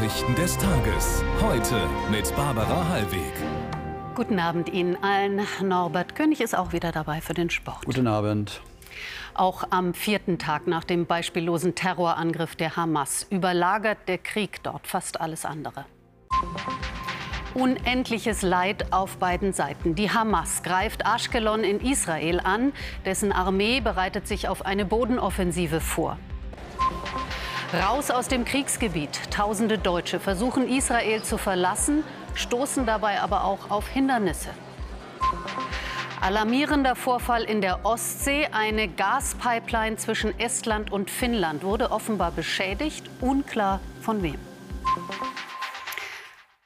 Nachrichten des Tages. Heute mit Barbara Hallweg. Guten Abend Ihnen allen. Norbert König ist auch wieder dabei für den Sport. Guten Abend. Auch am vierten Tag nach dem beispiellosen Terrorangriff der Hamas überlagert der Krieg dort fast alles andere. Unendliches Leid auf beiden Seiten. Die Hamas greift Ashkelon in Israel an. Dessen Armee bereitet sich auf eine Bodenoffensive vor. Raus aus dem Kriegsgebiet. Tausende Deutsche versuchen Israel zu verlassen, stoßen dabei aber auch auf Hindernisse. Alarmierender Vorfall in der Ostsee. Eine Gaspipeline zwischen Estland und Finnland wurde offenbar beschädigt. Unklar von wem.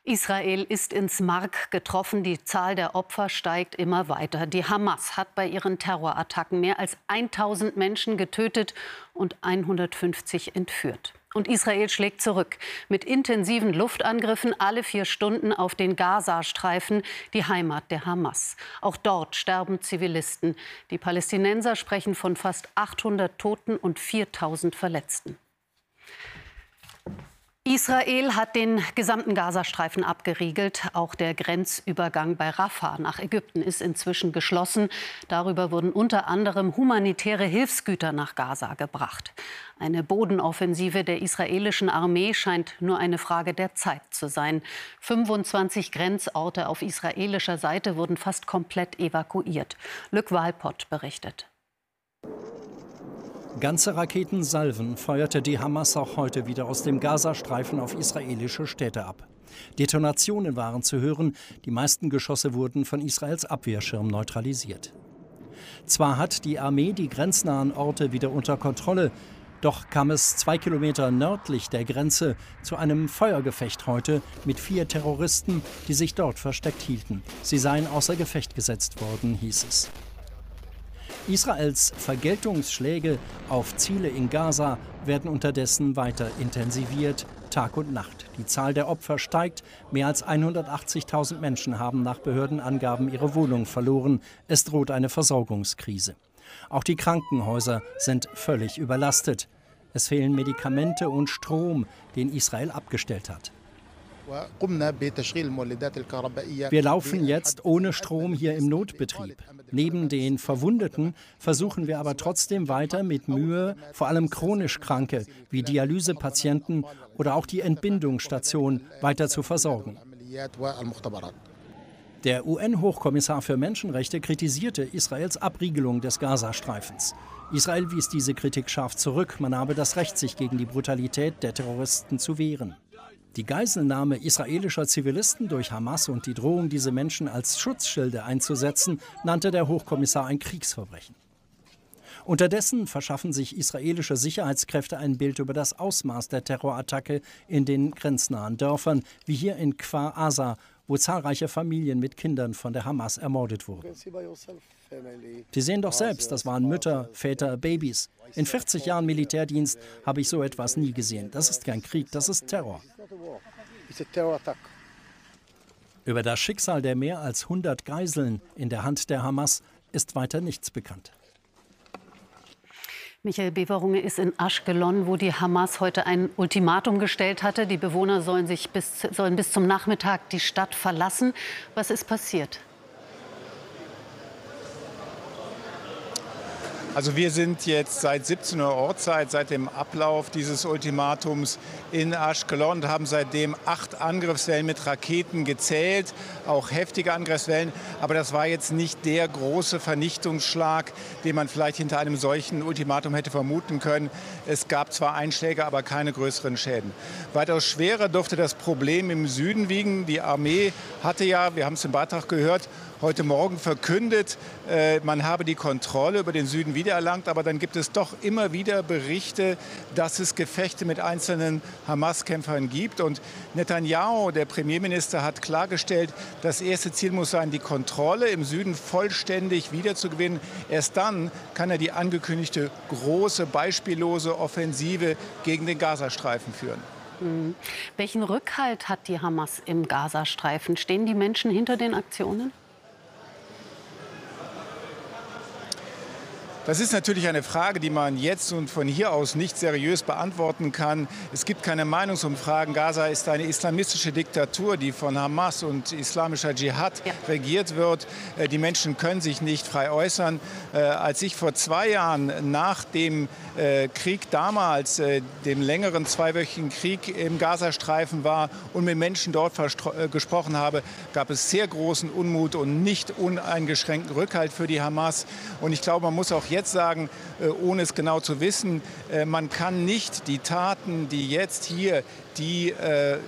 Israel ist ins Mark getroffen. Die Zahl der Opfer steigt immer weiter. Die Hamas hat bei ihren Terrorattacken mehr als 1000 Menschen getötet und 150 entführt. Und Israel schlägt zurück mit intensiven Luftangriffen alle vier Stunden auf den Gazastreifen, die Heimat der Hamas. Auch dort sterben Zivilisten. Die Palästinenser sprechen von fast 800 Toten und 4000 Verletzten. Israel hat den gesamten Gazastreifen abgeriegelt. Auch der Grenzübergang bei Rafah nach Ägypten ist inzwischen geschlossen. Darüber wurden unter anderem humanitäre Hilfsgüter nach Gaza gebracht. Eine Bodenoffensive der israelischen Armee scheint nur eine Frage der Zeit zu sein. 25 Grenzorte auf israelischer Seite wurden fast komplett evakuiert. Lück Walpott berichtet. Ganze Raketensalven feuerte die Hamas auch heute wieder aus dem Gazastreifen auf israelische Städte ab. Detonationen waren zu hören, die meisten Geschosse wurden von Israels Abwehrschirm neutralisiert. Zwar hat die Armee die grenznahen Orte wieder unter Kontrolle, doch kam es zwei Kilometer nördlich der Grenze zu einem Feuergefecht heute mit vier Terroristen, die sich dort versteckt hielten. Sie seien außer Gefecht gesetzt worden, hieß es. Israels Vergeltungsschläge auf Ziele in Gaza werden unterdessen weiter intensiviert, Tag und Nacht. Die Zahl der Opfer steigt. Mehr als 180.000 Menschen haben nach Behördenangaben ihre Wohnung verloren. Es droht eine Versorgungskrise. Auch die Krankenhäuser sind völlig überlastet. Es fehlen Medikamente und Strom, den Israel abgestellt hat. Wir laufen jetzt ohne Strom hier im Notbetrieb. Neben den Verwundeten versuchen wir aber trotzdem weiter mit Mühe, vor allem chronisch Kranke wie Dialysepatienten oder auch die Entbindungsstation weiter zu versorgen. Der UN-Hochkommissar für Menschenrechte kritisierte Israels Abriegelung des Gazastreifens. Israel wies diese Kritik scharf zurück. Man habe das Recht, sich gegen die Brutalität der Terroristen zu wehren. Die Geiselnahme israelischer Zivilisten durch Hamas und die Drohung, diese Menschen als Schutzschilde einzusetzen, nannte der Hochkommissar ein Kriegsverbrechen. Unterdessen verschaffen sich israelische Sicherheitskräfte ein Bild über das Ausmaß der Terrorattacke in den grenznahen Dörfern, wie hier in Kfar Aza, wo zahlreiche Familien mit Kindern von der Hamas ermordet wurden. Sie sehen doch selbst, das waren Mütter, Väter, Babys. In 40 Jahren Militärdienst habe ich so etwas nie gesehen. Das ist kein Krieg, das ist Terror. Über das Schicksal der mehr als 100 Geiseln in der Hand der Hamas ist weiter nichts bekannt. Michael Beverunge ist in Aschkelon, wo die Hamas heute ein Ultimatum gestellt hatte. Die Bewohner sollen, sich bis, sollen bis zum Nachmittag die Stadt verlassen. Was ist passiert? Also wir sind jetzt seit 17 Uhr Ortszeit, seit dem Ablauf dieses Ultimatums in Ashkelon und haben seitdem acht Angriffswellen mit Raketen gezählt, auch heftige Angriffswellen. Aber das war jetzt nicht der große Vernichtungsschlag, den man vielleicht hinter einem solchen Ultimatum hätte vermuten können. Es gab zwar Einschläge, aber keine größeren Schäden. Weitaus schwerer durfte das Problem im Süden wiegen. Die Armee hatte ja, wir haben es im Beitrag gehört, heute Morgen verkündet, äh, man habe die Kontrolle über den Süden wiedererlangt. Aber dann gibt es doch immer wieder Berichte, dass es Gefechte mit einzelnen Hamas-Kämpfern gibt. Und Netanyahu, der Premierminister, hat klargestellt, das erste Ziel muss sein, die Kontrolle im Süden vollständig wiederzugewinnen. Erst dann kann er die angekündigte große, beispiellose Offensive gegen den Gazastreifen führen. Mhm. Welchen Rückhalt hat die Hamas im Gazastreifen? Stehen die Menschen hinter den Aktionen? Das ist natürlich eine Frage, die man jetzt und von hier aus nicht seriös beantworten kann. Es gibt keine Meinungsumfragen. Gaza ist eine islamistische Diktatur, die von Hamas und islamischer Dschihad ja. regiert wird. Äh, die Menschen können sich nicht frei äußern. Äh, als ich vor zwei Jahren nach dem äh, Krieg damals, dem längeren zweiwöchigen Krieg im Gazastreifen war und mit Menschen dort gesprochen habe, gab es sehr großen Unmut und nicht uneingeschränkten Rückhalt für die Hamas. Und ich glaube, man muss auch jetzt sagen, äh, ohne es genau zu wissen, äh, man kann nicht die Taten, die jetzt hier die äh,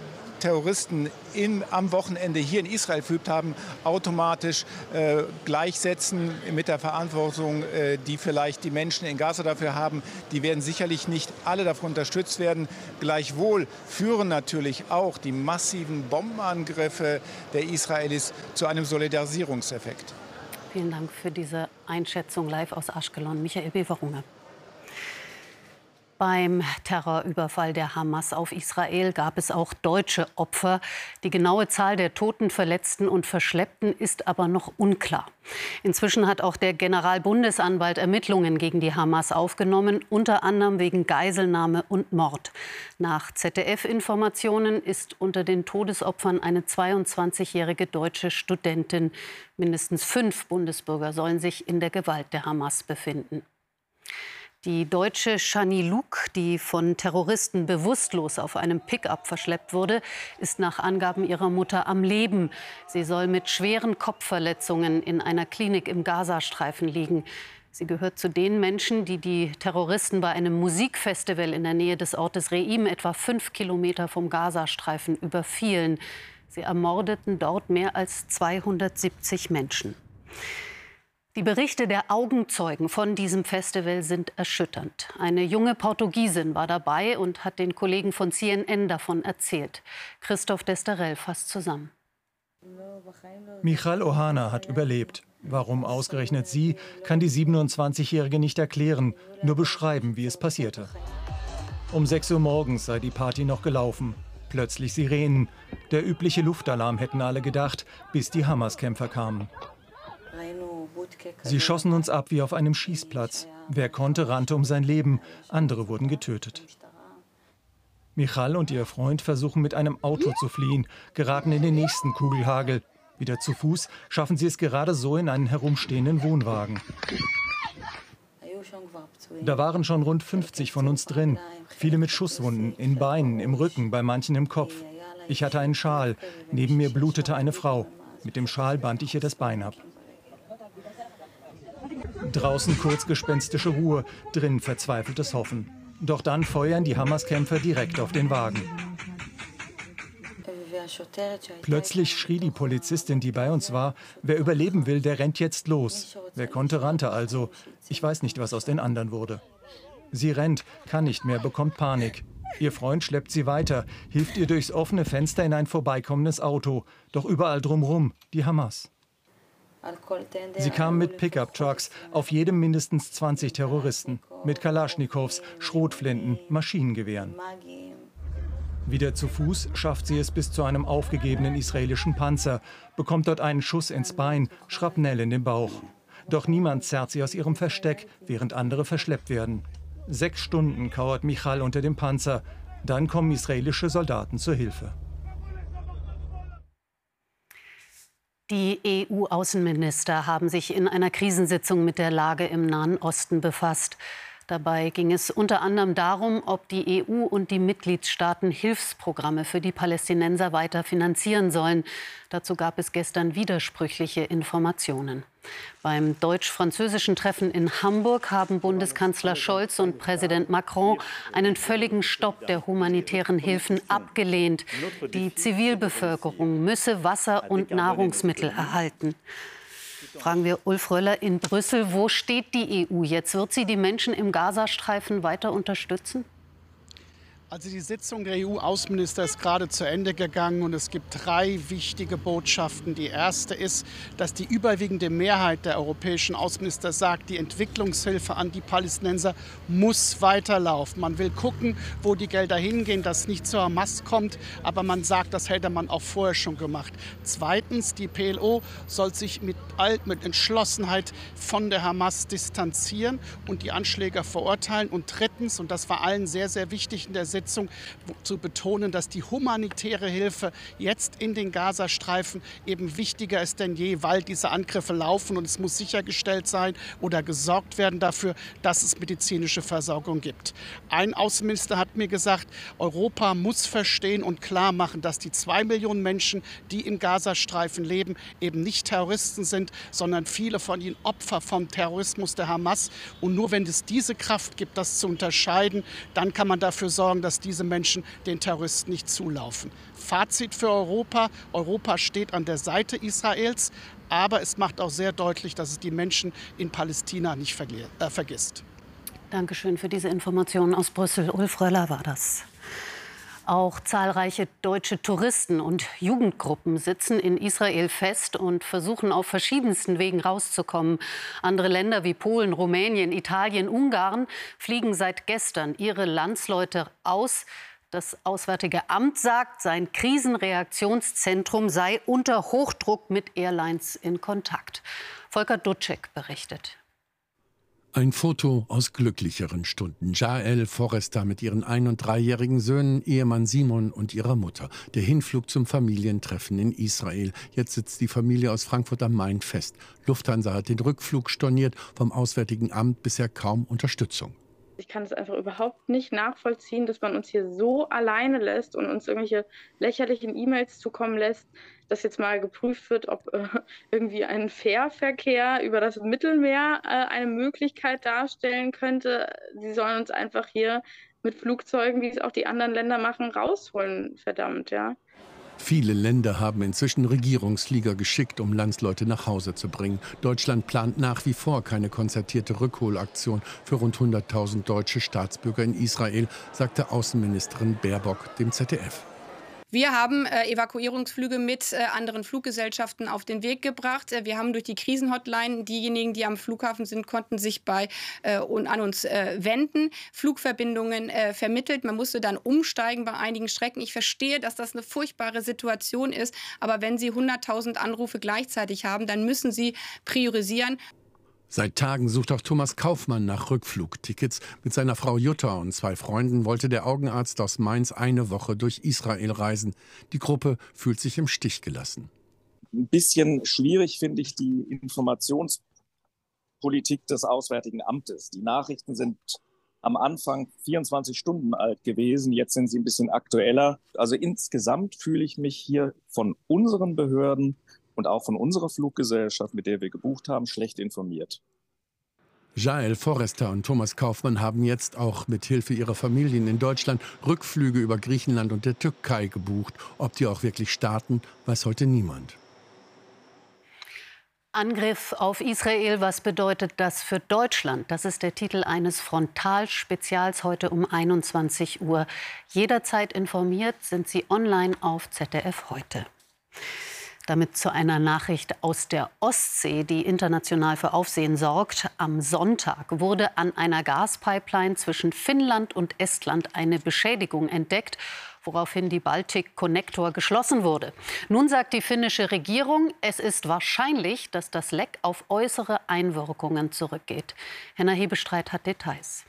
Terroristen in, am Wochenende hier in Israel verübt haben, automatisch äh, gleichsetzen mit der Verantwortung, äh, die vielleicht die Menschen in Gaza dafür haben. Die werden sicherlich nicht alle davon unterstützt werden. Gleichwohl führen natürlich auch die massiven Bombenangriffe der Israelis zu einem Solidarisierungseffekt. Vielen Dank für diese Einschätzung live aus Aschkelon. Michael Beverunge. Beim Terrorüberfall der Hamas auf Israel gab es auch deutsche Opfer. Die genaue Zahl der Toten, Verletzten und Verschleppten ist aber noch unklar. Inzwischen hat auch der Generalbundesanwalt Ermittlungen gegen die Hamas aufgenommen, unter anderem wegen Geiselnahme und Mord. Nach ZDF-Informationen ist unter den Todesopfern eine 22-jährige deutsche Studentin. Mindestens fünf Bundesbürger sollen sich in der Gewalt der Hamas befinden. Die deutsche Shani Luke, die von Terroristen bewusstlos auf einem Pickup verschleppt wurde, ist nach Angaben ihrer Mutter am Leben. Sie soll mit schweren Kopfverletzungen in einer Klinik im Gazastreifen liegen. Sie gehört zu den Menschen, die die Terroristen bei einem Musikfestival in der Nähe des Ortes Reim, etwa fünf Kilometer vom Gazastreifen, überfielen. Sie ermordeten dort mehr als 270 Menschen. Die Berichte der Augenzeugen von diesem Festival sind erschütternd. Eine junge Portugiesin war dabei und hat den Kollegen von CNN davon erzählt. Christoph Desterell fasst zusammen. Michal Ohana hat überlebt. Warum ausgerechnet sie, kann die 27-Jährige nicht erklären, nur beschreiben, wie es passierte. Um 6 Uhr morgens sei die Party noch gelaufen. Plötzlich Sirenen. Der übliche Luftalarm hätten alle gedacht, bis die Hamas-Kämpfer kamen. Sie schossen uns ab wie auf einem Schießplatz. Wer konnte, rannte um sein Leben. Andere wurden getötet. Michal und ihr Freund versuchen mit einem Auto zu fliehen, geraten in den nächsten Kugelhagel. Wieder zu Fuß schaffen sie es gerade so in einen herumstehenden Wohnwagen. Da waren schon rund 50 von uns drin, viele mit Schusswunden, in Beinen, im Rücken, bei manchen im Kopf. Ich hatte einen Schal, neben mir blutete eine Frau. Mit dem Schal band ich ihr das Bein ab. Draußen kurzgespenstische Ruhe, drin verzweifeltes Hoffen. Doch dann feuern die Hamas-Kämpfer direkt auf den Wagen. Plötzlich schrie die Polizistin, die bei uns war, wer überleben will, der rennt jetzt los. Wer konnte, rannte also. Ich weiß nicht, was aus den anderen wurde. Sie rennt, kann nicht mehr, bekommt Panik. Ihr Freund schleppt sie weiter, hilft ihr durchs offene Fenster in ein vorbeikommendes Auto. Doch überall drumherum die Hamas. Sie kamen mit Pickup-Trucks, auf jedem mindestens 20 Terroristen, mit Kalaschnikows, Schrotflinten, Maschinengewehren. Wieder zu Fuß schafft sie es bis zu einem aufgegebenen israelischen Panzer, bekommt dort einen Schuss ins Bein, Schrapnell in den Bauch. Doch niemand zerrt sie aus ihrem Versteck, während andere verschleppt werden. Sechs Stunden kauert Michal unter dem Panzer. Dann kommen israelische Soldaten zur Hilfe. Die EU-Außenminister haben sich in einer Krisensitzung mit der Lage im Nahen Osten befasst. Dabei ging es unter anderem darum, ob die EU und die Mitgliedstaaten Hilfsprogramme für die Palästinenser weiter finanzieren sollen. Dazu gab es gestern widersprüchliche Informationen. Beim deutsch-französischen Treffen in Hamburg haben Bundeskanzler Scholz und Präsident Macron einen völligen Stopp der humanitären Hilfen abgelehnt. Die Zivilbevölkerung müsse Wasser und Nahrungsmittel erhalten. Fragen wir Ulf Röller in Brüssel. Wo steht die EU jetzt? Wird sie die Menschen im Gazastreifen weiter unterstützen? Also die Sitzung der EU-Außenminister ist gerade zu Ende gegangen und es gibt drei wichtige Botschaften. Die erste ist, dass die überwiegende Mehrheit der europäischen Außenminister sagt, die Entwicklungshilfe an die Palästinenser muss weiterlaufen. Man will gucken, wo die Gelder hingehen, dass nicht zur Hamas kommt, aber man sagt, das hätte man auch vorher schon gemacht. Zweitens, die PLO soll sich mit, mit Entschlossenheit von der Hamas distanzieren und die Anschläge verurteilen. Und drittens, und das war allen sehr, sehr wichtig in der Sitzung zu betonen, dass die humanitäre Hilfe jetzt in den Gazastreifen eben wichtiger ist denn je, weil diese Angriffe laufen und es muss sichergestellt sein oder gesorgt werden dafür, dass es medizinische Versorgung gibt. Ein Außenminister hat mir gesagt, Europa muss verstehen und klar machen, dass die zwei Millionen Menschen, die im Gazastreifen leben, eben nicht Terroristen sind, sondern viele von ihnen Opfer vom Terrorismus der Hamas. Und nur wenn es diese Kraft gibt, das zu unterscheiden, dann kann man dafür sorgen, dass diese Menschen den Terroristen nicht zulaufen. Fazit für Europa. Europa steht an der Seite Israels, aber es macht auch sehr deutlich, dass es die Menschen in Palästina nicht äh, vergisst. Dankeschön für diese Informationen aus Brüssel. Ulf Röller war das. Auch zahlreiche deutsche Touristen und Jugendgruppen sitzen in Israel fest und versuchen auf verschiedensten Wegen rauszukommen. Andere Länder wie Polen, Rumänien, Italien, Ungarn fliegen seit gestern ihre Landsleute aus. Das Auswärtige Amt sagt, sein Krisenreaktionszentrum sei unter Hochdruck mit Airlines in Kontakt. Volker Dutschek berichtet. Ein Foto aus glücklicheren Stunden. Jael Forrester mit ihren ein- und dreijährigen Söhnen, Ehemann Simon und ihrer Mutter. Der Hinflug zum Familientreffen in Israel. Jetzt sitzt die Familie aus Frankfurt am Main fest. Lufthansa hat den Rückflug storniert, vom Auswärtigen Amt bisher kaum Unterstützung. Ich kann es einfach überhaupt nicht nachvollziehen, dass man uns hier so alleine lässt und uns irgendwelche lächerlichen E-Mails zukommen lässt, dass jetzt mal geprüft wird, ob äh, irgendwie ein Fährverkehr über das Mittelmeer äh, eine Möglichkeit darstellen könnte. Sie sollen uns einfach hier mit Flugzeugen, wie es auch die anderen Länder machen, rausholen, verdammt, ja. Viele Länder haben inzwischen Regierungsflieger geschickt, um Landsleute nach Hause zu bringen. Deutschland plant nach wie vor keine konzertierte Rückholaktion für rund 100.000 deutsche Staatsbürger in Israel, sagte Außenministerin Baerbock dem ZDF. Wir haben äh, Evakuierungsflüge mit äh, anderen Fluggesellschaften auf den Weg gebracht. Äh, wir haben durch die Krisenhotline diejenigen, die am Flughafen sind, konnten sich bei äh, und an uns äh, wenden, Flugverbindungen vermittelt. Man musste dann umsteigen bei einigen Strecken. Ich verstehe, dass das eine furchtbare Situation ist, aber wenn Sie 100.000 Anrufe gleichzeitig haben, dann müssen Sie priorisieren. Seit Tagen sucht auch Thomas Kaufmann nach Rückflugtickets. Mit seiner Frau Jutta und zwei Freunden wollte der Augenarzt aus Mainz eine Woche durch Israel reisen. Die Gruppe fühlt sich im Stich gelassen. Ein bisschen schwierig finde ich die Informationspolitik des Auswärtigen Amtes. Die Nachrichten sind am Anfang 24 Stunden alt gewesen, jetzt sind sie ein bisschen aktueller. Also insgesamt fühle ich mich hier von unseren Behörden und auch von unserer Fluggesellschaft, mit der wir gebucht haben, schlecht informiert. Jael Forrester und Thomas Kaufmann haben jetzt auch mit Hilfe ihrer Familien in Deutschland Rückflüge über Griechenland und der Türkei gebucht. Ob die auch wirklich starten, weiß heute niemand. Angriff auf Israel, was bedeutet das für Deutschland? Das ist der Titel eines Frontalspezials heute um 21 Uhr. Jederzeit informiert sind Sie online auf ZDF heute. Damit zu einer Nachricht aus der Ostsee, die international für Aufsehen sorgt. Am Sonntag wurde an einer Gaspipeline zwischen Finnland und Estland eine Beschädigung entdeckt woraufhin die Baltic Connector geschlossen wurde. Nun sagt die finnische Regierung, es ist wahrscheinlich, dass das Leck auf äußere Einwirkungen zurückgeht. Henna Hebestreit hat Details.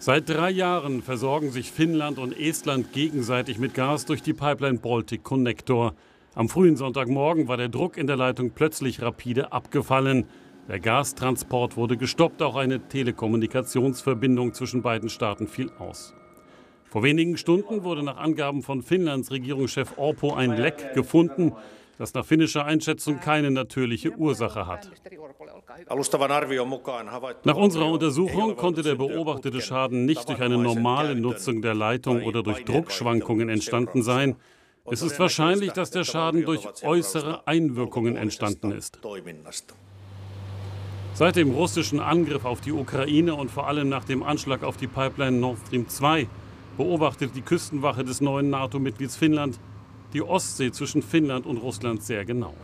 Seit drei Jahren versorgen sich Finnland und Estland gegenseitig mit Gas durch die Pipeline Baltic Connector. Am frühen Sonntagmorgen war der Druck in der Leitung plötzlich rapide abgefallen. Der Gastransport wurde gestoppt, auch eine Telekommunikationsverbindung zwischen beiden Staaten fiel aus. Vor wenigen Stunden wurde nach Angaben von Finnlands Regierungschef Orpo ein Leck gefunden, das nach finnischer Einschätzung keine natürliche Ursache hat. Nach unserer Untersuchung konnte der beobachtete Schaden nicht durch eine normale Nutzung der Leitung oder durch Druckschwankungen entstanden sein. Es ist wahrscheinlich, dass der Schaden durch äußere Einwirkungen entstanden ist. Seit dem russischen Angriff auf die Ukraine und vor allem nach dem Anschlag auf die Pipeline Nord Stream 2 beobachtet die Küstenwache des neuen NATO-Mitglieds Finnland die Ostsee zwischen Finnland und Russland sehr genau.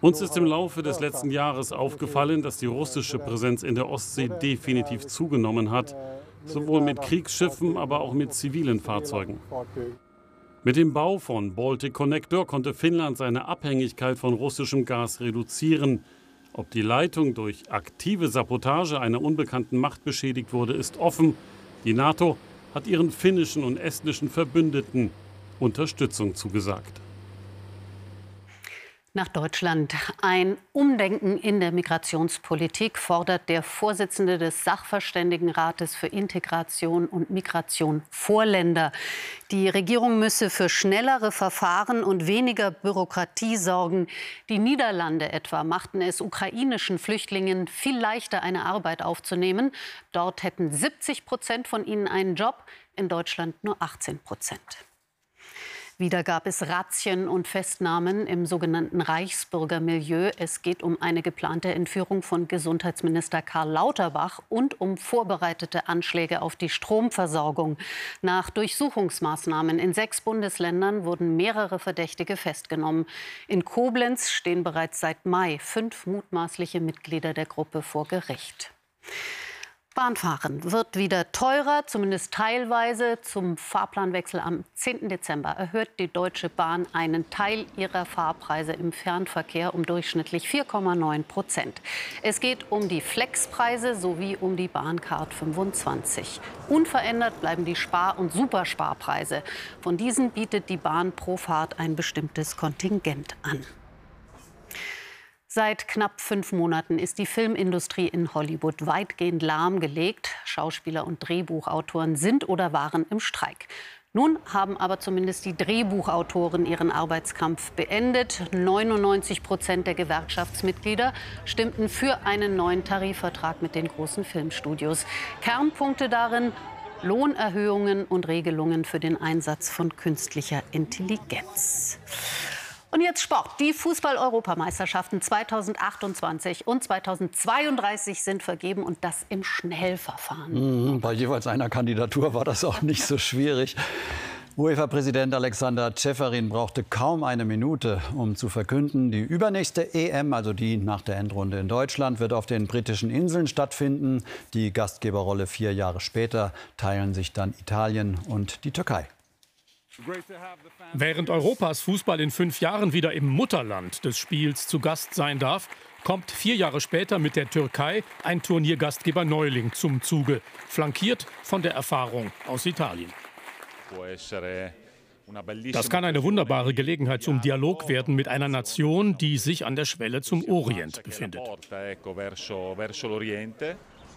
Uns ist im Laufe des letzten Jahres aufgefallen, dass die russische Präsenz in der Ostsee definitiv zugenommen hat, sowohl mit Kriegsschiffen, aber auch mit zivilen Fahrzeugen. Mit dem Bau von Baltic Connector konnte Finnland seine Abhängigkeit von russischem Gas reduzieren. Ob die Leitung durch aktive Sabotage einer unbekannten Macht beschädigt wurde, ist offen. Die NATO hat ihren finnischen und estnischen Verbündeten Unterstützung zugesagt. Nach Deutschland. Ein Umdenken in der Migrationspolitik fordert der Vorsitzende des Sachverständigenrates für Integration und Migration vor Länder. Die Regierung müsse für schnellere Verfahren und weniger Bürokratie sorgen. Die Niederlande etwa machten es ukrainischen Flüchtlingen viel leichter, eine Arbeit aufzunehmen. Dort hätten 70 Prozent von ihnen einen Job, in Deutschland nur 18 Prozent. Wieder gab es Razzien und Festnahmen im sogenannten Reichsbürgermilieu. Es geht um eine geplante Entführung von Gesundheitsminister Karl Lauterbach und um vorbereitete Anschläge auf die Stromversorgung. Nach Durchsuchungsmaßnahmen in sechs Bundesländern wurden mehrere Verdächtige festgenommen. In Koblenz stehen bereits seit Mai fünf mutmaßliche Mitglieder der Gruppe vor Gericht. Bahnfahren wird wieder teurer, zumindest teilweise. Zum Fahrplanwechsel am 10. Dezember erhöht die Deutsche Bahn einen Teil ihrer Fahrpreise im Fernverkehr um durchschnittlich 4,9 Prozent. Es geht um die Flexpreise sowie um die Bahncard 25. Unverändert bleiben die Spar- und Supersparpreise. Von diesen bietet die Bahn pro Fahrt ein bestimmtes Kontingent an. Seit knapp fünf Monaten ist die Filmindustrie in Hollywood weitgehend lahmgelegt. Schauspieler und Drehbuchautoren sind oder waren im Streik. Nun haben aber zumindest die Drehbuchautoren ihren Arbeitskampf beendet. 99 Prozent der Gewerkschaftsmitglieder stimmten für einen neuen Tarifvertrag mit den großen Filmstudios. Kernpunkte darin Lohnerhöhungen und Regelungen für den Einsatz von künstlicher Intelligenz. Und jetzt Sport. Die Fußball-Europameisterschaften 2028 und 2032 sind vergeben und das im Schnellverfahren. Mhm, bei jeweils einer Kandidatur war das auch nicht so schwierig. UEFA-Präsident Alexander Ceferin brauchte kaum eine Minute, um zu verkünden, die übernächste EM, also die nach der Endrunde in Deutschland, wird auf den britischen Inseln stattfinden. Die Gastgeberrolle vier Jahre später teilen sich dann Italien und die Türkei. Während Europas Fußball in fünf Jahren wieder im Mutterland des Spiels zu Gast sein darf, kommt vier Jahre später mit der Türkei ein Turniergastgeber Neuling zum Zuge, flankiert von der Erfahrung aus Italien. Das kann eine wunderbare Gelegenheit zum Dialog werden mit einer Nation, die sich an der Schwelle zum Orient befindet.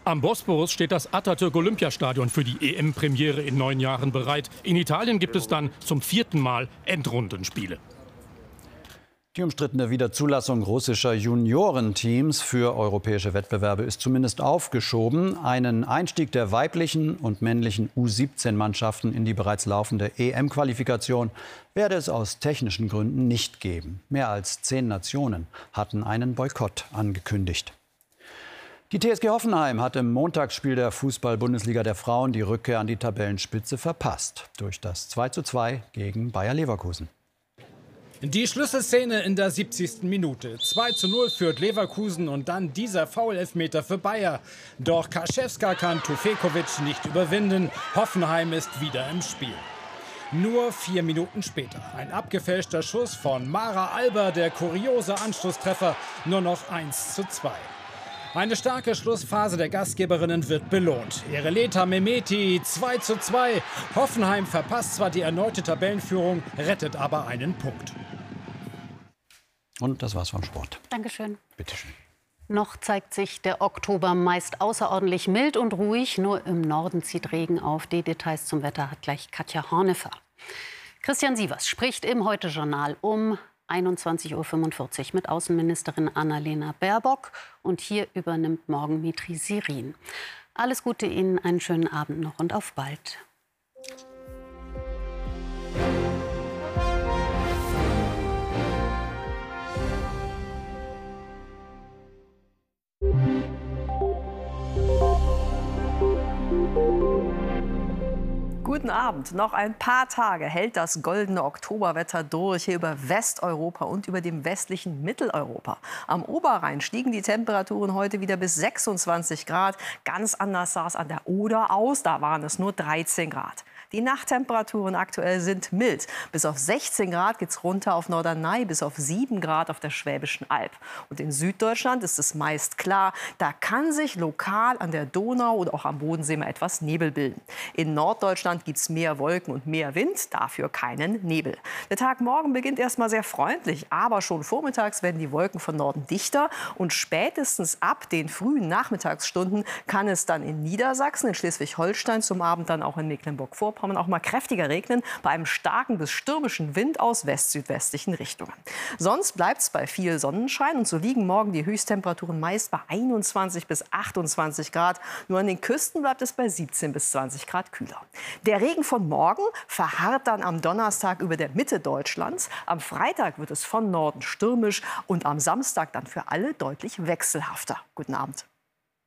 Am Bosporus steht das Atatürk Olympiastadion für die EM-Premiere in neun Jahren bereit. In Italien gibt es dann zum vierten Mal Endrundenspiele. Die umstrittene Wiederzulassung russischer Juniorenteams für europäische Wettbewerbe ist zumindest aufgeschoben. Einen Einstieg der weiblichen und männlichen U17-Mannschaften in die bereits laufende EM-Qualifikation werde es aus technischen Gründen nicht geben. Mehr als zehn Nationen hatten einen Boykott angekündigt. Die TSG Hoffenheim hat im Montagsspiel der Fußball-Bundesliga der Frauen die Rückkehr an die Tabellenspitze verpasst. Durch das 2:2 gegen Bayer Leverkusen. Die Schlüsselszene in der 70. Minute. 2 zu 0 führt Leverkusen und dann dieser Foul-Elfmeter für Bayer. Doch Kaschewska kann Tufekovic nicht überwinden. Hoffenheim ist wieder im Spiel. Nur vier Minuten später. Ein abgefälschter Schuss von Mara Alber, der kuriose Anschlusstreffer. Nur noch 1 zu 2. Eine starke Schlussphase der Gastgeberinnen wird belohnt. Ereleta Memeti 2 zu 2. Hoffenheim verpasst zwar die erneute Tabellenführung, rettet aber einen Punkt. Und das war's vom Sport. Dankeschön. Bitteschön. Noch zeigt sich der Oktober meist außerordentlich mild und ruhig. Nur im Norden zieht Regen auf. Die Details zum Wetter hat gleich Katja Hornefer. Christian Sievers spricht im Heute-Journal um 21.45 Uhr mit Außenministerin Annalena Baerbock. Und hier übernimmt morgen Mitri Sirin. Alles Gute Ihnen, einen schönen Abend noch und auf bald. Guten Abend. Noch ein paar Tage hält das goldene Oktoberwetter durch hier über Westeuropa und über dem westlichen Mitteleuropa. Am Oberrhein stiegen die Temperaturen heute wieder bis 26 Grad. Ganz anders sah es an der Oder aus. Da waren es nur 13 Grad. Die Nachttemperaturen aktuell sind mild. Bis auf 16 Grad geht es runter auf Norderney, bis auf 7 Grad auf der Schwäbischen Alb. Und in Süddeutschland ist es meist klar, da kann sich lokal an der Donau oder auch am Bodensee mal etwas Nebel bilden. In Norddeutschland gibt es mehr Wolken und mehr Wind, dafür keinen Nebel. Der Tag morgen beginnt erstmal sehr freundlich, aber schon vormittags werden die Wolken von Norden dichter und spätestens ab den frühen Nachmittagsstunden kann es dann in Niedersachsen, in Schleswig-Holstein, zum Abend dann auch in Mecklenburg-Vorpommern Vorpommern auch mal kräftiger regnen, bei einem starken bis stürmischen Wind aus west-südwestlichen Richtungen. Sonst bleibt es bei viel Sonnenschein und so liegen morgen die Höchsttemperaturen meist bei 21 bis 28 Grad. Nur an den Küsten bleibt es bei 17 bis 20 Grad kühler. Der Regen von morgen verharrt dann am Donnerstag über der Mitte Deutschlands. Am Freitag wird es von Norden stürmisch und am Samstag dann für alle deutlich wechselhafter. Guten Abend.